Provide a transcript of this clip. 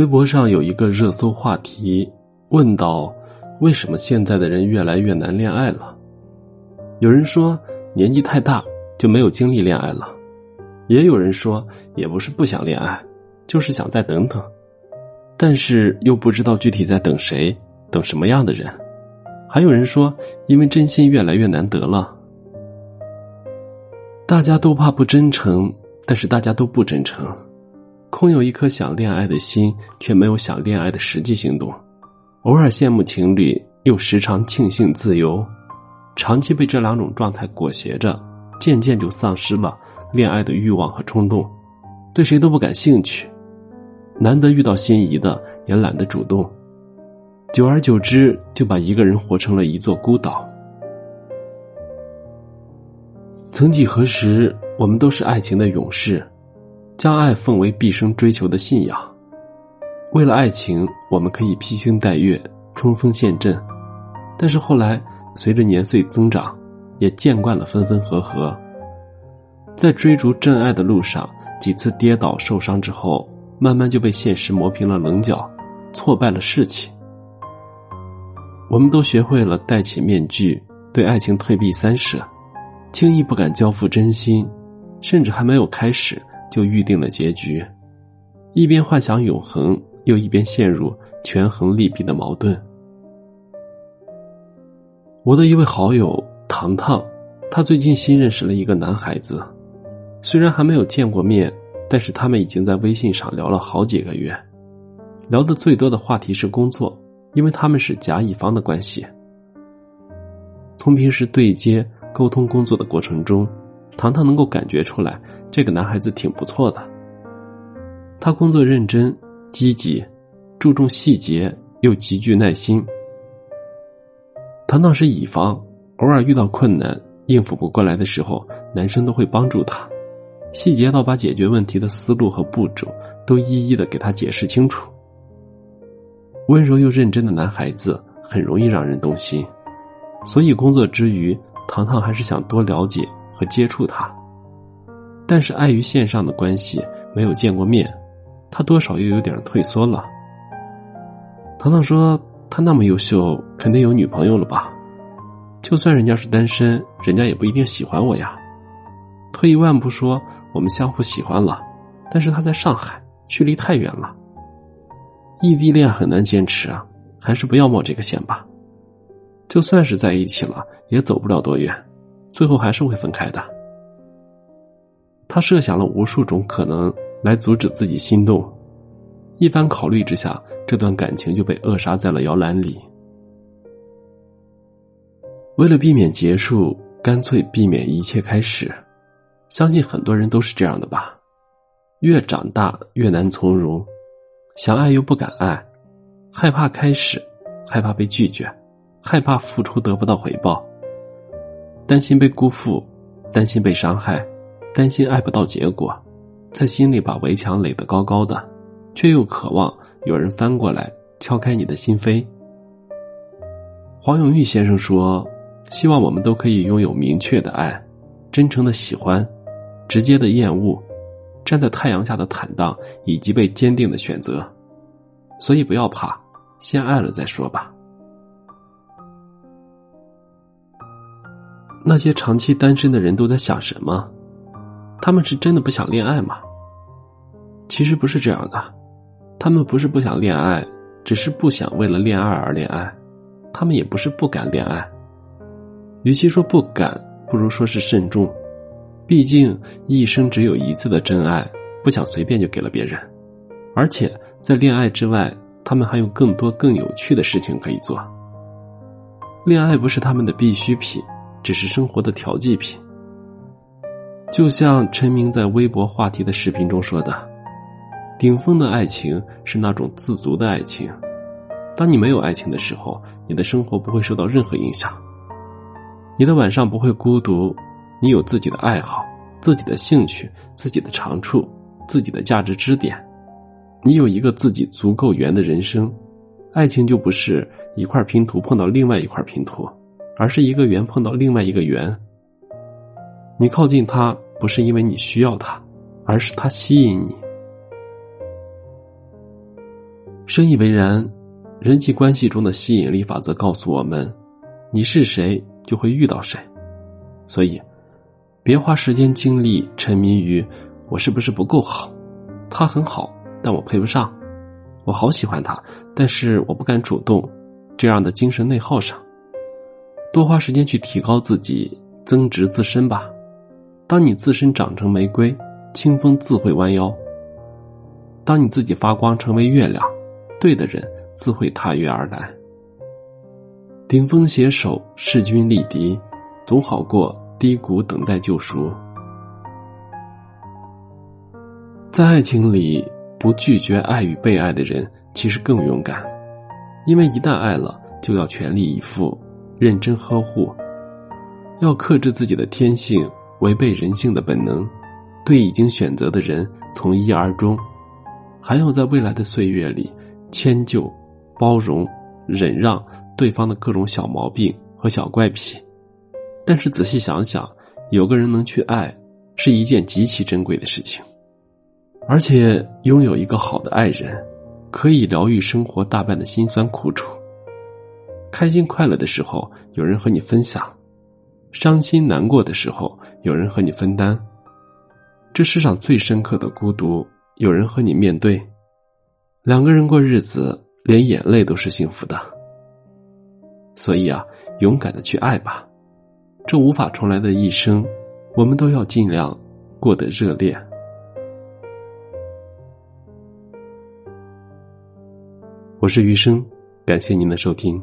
微博上有一个热搜话题，问到：为什么现在的人越来越难恋爱了？有人说年纪太大就没有精力恋爱了，也有人说也不是不想恋爱，就是想再等等，但是又不知道具体在等谁，等什么样的人。还有人说，因为真心越来越难得了。大家都怕不真诚，但是大家都不真诚，空有一颗想恋爱的心，却没有想恋爱的实际行动。偶尔羡慕情侣，又时常庆幸自由，长期被这两种状态裹挟着，渐渐就丧失了恋爱的欲望和冲动，对谁都不感兴趣，难得遇到心仪的，也懒得主动。久而久之，就把一个人活成了一座孤岛。曾几何时，我们都是爱情的勇士，将爱奉为毕生追求的信仰。为了爱情，我们可以披星戴月、冲锋陷阵。但是后来，随着年岁增长，也见惯了分分合合。在追逐真爱的路上，几次跌倒受伤之后，慢慢就被现实磨平了棱角，挫败了士气。我们都学会了戴起面具，对爱情退避三舍，轻易不敢交付真心，甚至还没有开始就预定了结局，一边幻想永恒，又一边陷入权衡利弊的矛盾。我的一位好友糖糖，他最近新认识了一个男孩子，虽然还没有见过面，但是他们已经在微信上聊了好几个月，聊的最多的话题是工作。因为他们是甲乙方的关系，从平时对接沟通工作的过程中，糖糖能够感觉出来，这个男孩子挺不错的。他工作认真、积极，注重细节，又极具耐心。糖糖是乙方，偶尔遇到困难应付不过来的时候，男生都会帮助他，细节到把解决问题的思路和步骤都一一的给他解释清楚。温柔又认真的男孩子很容易让人动心，所以工作之余，糖糖还是想多了解和接触他。但是碍于线上的关系，没有见过面，他多少又有点退缩了。糖糖说：“他那么优秀，肯定有女朋友了吧？就算人家是单身，人家也不一定喜欢我呀。退一万步说，我们相互喜欢了，但是他在上海，距离太远了。”异地恋很难坚持啊，还是不要冒这个险吧。就算是在一起了，也走不了多远，最后还是会分开的。他设想了无数种可能来阻止自己心动，一番考虑之下，这段感情就被扼杀在了摇篮里。为了避免结束，干脆避免一切开始。相信很多人都是这样的吧，越长大越难从容。想爱又不敢爱，害怕开始，害怕被拒绝，害怕付出得不到回报，担心被辜负，担心被伤害，担心爱不到结果，在心里把围墙垒得高高的，却又渴望有人翻过来敲开你的心扉。黄永玉先生说：“希望我们都可以拥有明确的爱，真诚的喜欢，直接的厌恶。”站在太阳下的坦荡，以及被坚定的选择，所以不要怕，先爱了再说吧。些长期单身的人都在想什么？他们是真的不想恋爱吗？其实不是这样的，他们不是不想恋爱，只是不想为了恋爱而恋爱。他们也不是不敢恋爱，与其说不敢，不如说是慎重。毕竟一生只有一次的真爱，不想随便就给了别人，而且在恋爱之外，他们还有更多更有趣的事情可以做。恋爱不是他们的必需品，只是生活的调剂品。就像陈明在微博话题的视频中说的：“顶峰的爱情是那种自足的爱情，当你没有爱情的时候，你的生活不会受到任何影响，你的晚上不会孤独。”你有自己的爱好、自己的兴趣、自己的长处、自己的价值支点，你有一个自己足够圆的人生，爱情就不是一块拼图碰到另外一块拼图，而是一个圆碰到另外一个圆。你靠近他不是因为你需要他，而是他吸引你。深以为然，人际关系中的吸引力法则告诉我们：你是谁，就会遇到谁。所以，别花时间精力沉迷于我是不是不够好，他很好，但我配不上。我好喜欢他，但是我不敢主动，这样的精神内耗上。多花时间去提高自己，增值自身吧。当你自身长成玫瑰，清风自会弯腰。当你自己发光成为月亮，对的人自会踏月而来。顶峰携手，势均力敌，总好过低谷等待救赎。在爱情里。不拒绝爱与被爱的人，其实更勇敢，因为一旦爱了，就要全力以赴，认真呵护，要克制自己的天性，违背人性的本能，对已经选择的人从一而终，还要在未来的岁月里迁就、包容、忍让对方的各种小毛病和小怪癖。但是仔细想想，有个人能去爱，是一件极其珍贵的事情。而且拥有一个好的爱人，可以疗愈生活大半的辛酸苦楚。开心快乐的时候，有人和你分享；伤心难过的时候，有人和你分担。这世上最深刻的孤独，有人和你面对。两个人过日子，连眼泪都是幸福的。所以啊，勇敢的去爱吧，这无法重来的一生，我们都要尽量过得热烈。我是余生，感谢您的收听。